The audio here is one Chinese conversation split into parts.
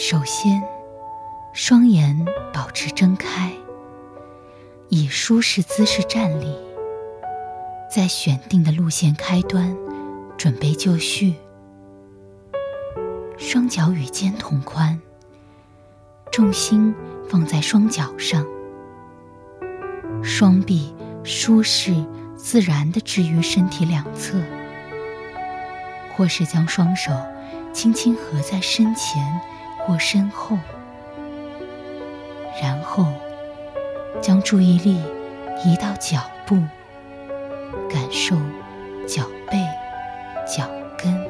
首先，双眼保持睁开，以舒适姿势站立，在选定的路线开端，准备就绪。双脚与肩同宽，重心放在双脚上，双臂舒适自然地置于身体两侧，或是将双手轻轻合在身前或身后，然后将注意力移到脚部，感受脚背、脚跟。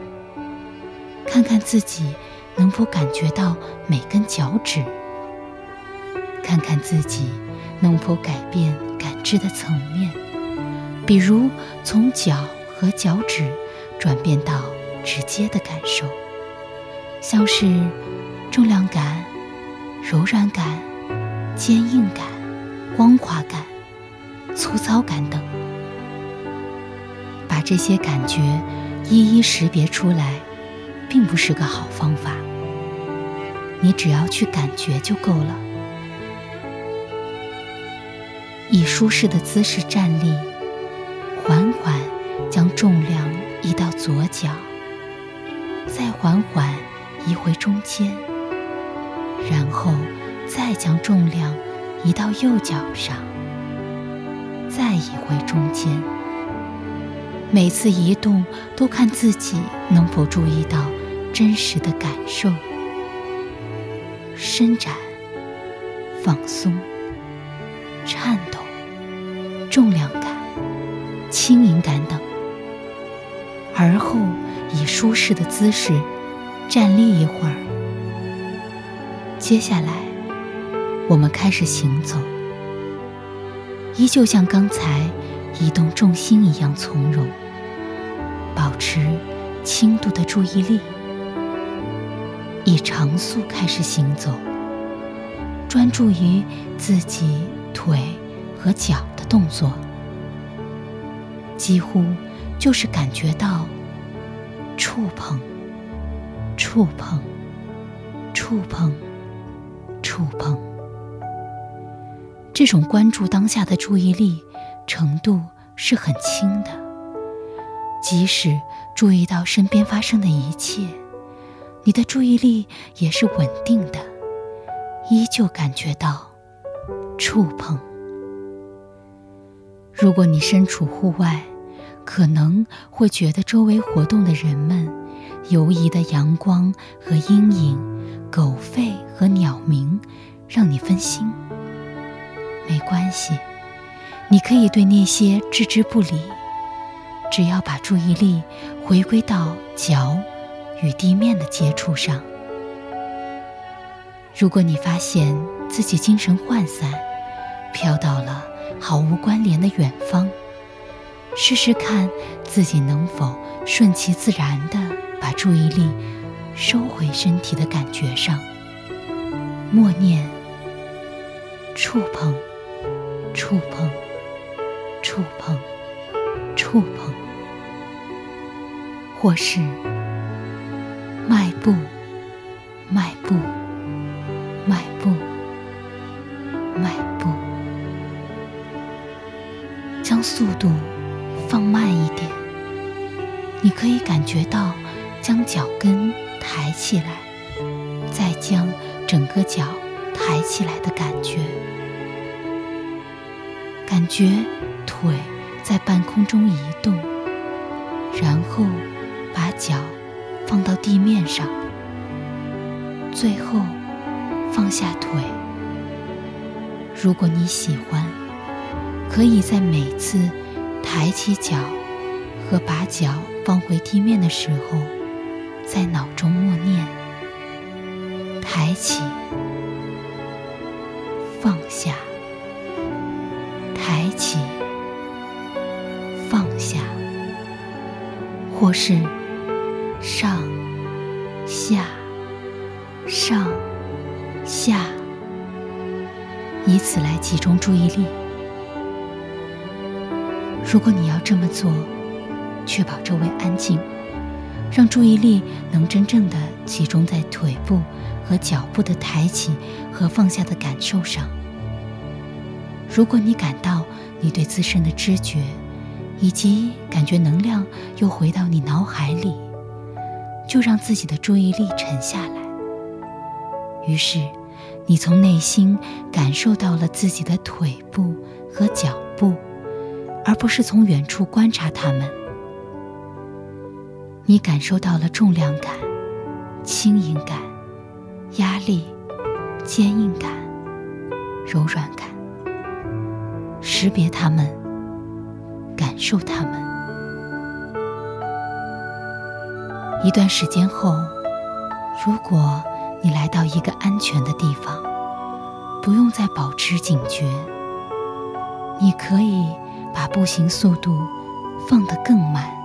看看自己能否感觉到每根脚趾，看看自己能否改变感知的层面，比如从脚和脚趾转变到直接的感受，像是重量感、柔软感、坚硬感、光滑感、粗糙感等，把这些感觉一一识别出来。并不是个好方法，你只要去感觉就够了。以舒适的姿势站立，缓缓将重量移到左脚，再缓缓移回中间，然后再将重量移到右脚上，再移回中间。每次移动都看自己能否注意到。真实的感受，伸展、放松、颤抖、重量感、轻盈感等，而后以舒适的姿势站立一会儿。接下来，我们开始行走，依旧像刚才移动重心一样从容，保持轻度的注意力。以常速开始行走，专注于自己腿和脚的动作，几乎就是感觉到触碰、触碰、触碰、触碰。这种关注当下的注意力程度是很轻的，即使注意到身边发生的一切。你的注意力也是稳定的，依旧感觉到触碰。如果你身处户外，可能会觉得周围活动的人们、游移的阳光和阴影、狗吠和鸟鸣，让你分心。没关系，你可以对那些置之不理，只要把注意力回归到脚。与地面的接触上。如果你发现自己精神涣散，飘到了毫无关联的远方，试试看自己能否顺其自然的把注意力收回身体的感觉上，默念：触碰，触碰，触碰，触碰，或是。迈步，迈步，迈步，迈步，将速度放慢一点。你可以感觉到将脚跟抬起来，再将整个脚抬起来的感觉，感觉腿在半空中移动，然后把脚。放到地面上，最后放下腿。如果你喜欢，可以在每次抬起脚和把脚放回地面的时候，在脑中默念：抬起，放下，抬起，放下，或是。上、下、上、下，以此来集中注意力。如果你要这么做，确保周围安静，让注意力能真正的集中在腿部和脚部的抬起和放下的感受上。如果你感到你对自身的知觉，以及感觉能量又回到你脑海里，就让自己的注意力沉下来。于是，你从内心感受到了自己的腿部和脚部，而不是从远处观察它们。你感受到了重量感、轻盈感、压力、坚硬感、柔软感，识别它们，感受它们。一段时间后，如果你来到一个安全的地方，不用再保持警觉，你可以把步行速度放得更慢。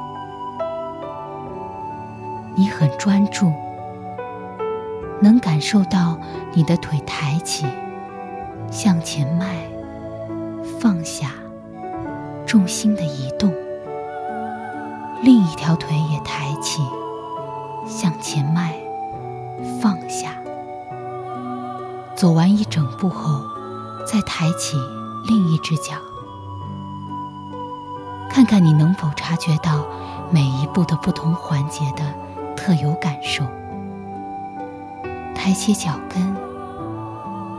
你很专注，能感受到你的腿抬起、向前迈、放下，重心的移动；另一条腿也抬起、向前迈、放下。走完一整步后，再抬起另一只脚，看看你能否察觉到每一步的不同环节的。特有感受，抬起脚跟，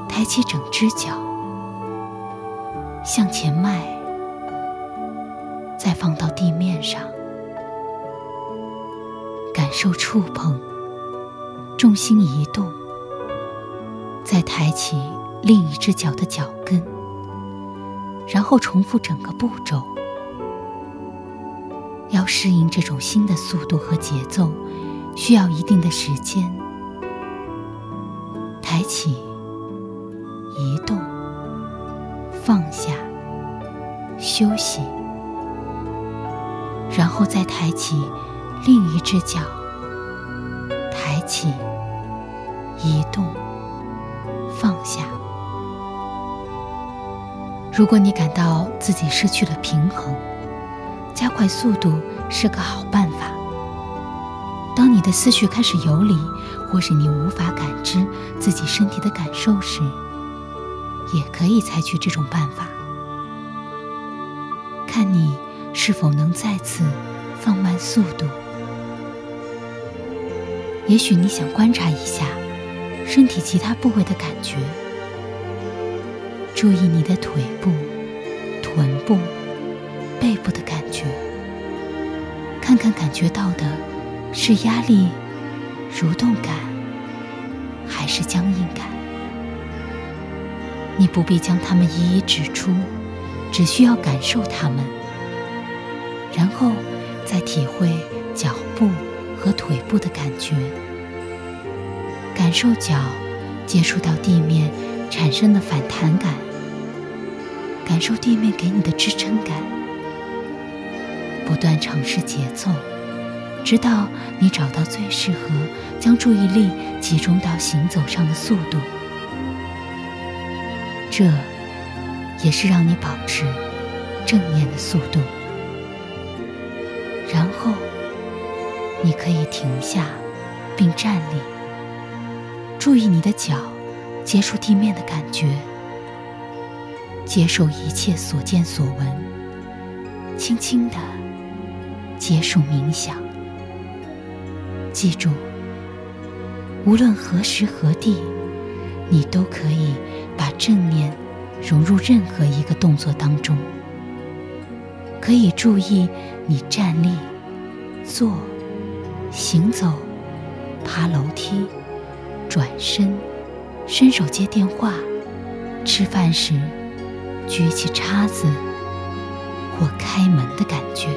抬起整只脚，向前迈，再放到地面上，感受触碰，重心移动，再抬起另一只脚的脚跟，然后重复整个步骤。要适应这种新的速度和节奏。需要一定的时间，抬起、移动、放下、休息，然后再抬起另一只脚，抬起、移动、放下。如果你感到自己失去了平衡，加快速度是个好办法。当你的思绪开始游离，或是你无法感知自己身体的感受时，也可以采取这种办法。看你是否能再次放慢速度。也许你想观察一下身体其他部位的感觉，注意你的腿部、臀部、背部的感觉，看看感觉到的。是压力、蠕动感，还是僵硬感？你不必将它们一一指出，只需要感受它们，然后再体会脚步和腿部的感觉，感受脚接触到地面产生的反弹感，感受地面给你的支撑感，不断尝试节奏。直到你找到最适合将注意力集中到行走上的速度，这也是让你保持正念的速度。然后，你可以停下并站立，注意你的脚接触地面的感觉，接受一切所见所闻，轻轻地结束冥想。记住，无论何时何地，你都可以把正念融入任何一个动作当中。可以注意你站立、坐、行走、爬楼梯、转身、伸手接电话、吃饭时举起叉子或开门的感觉。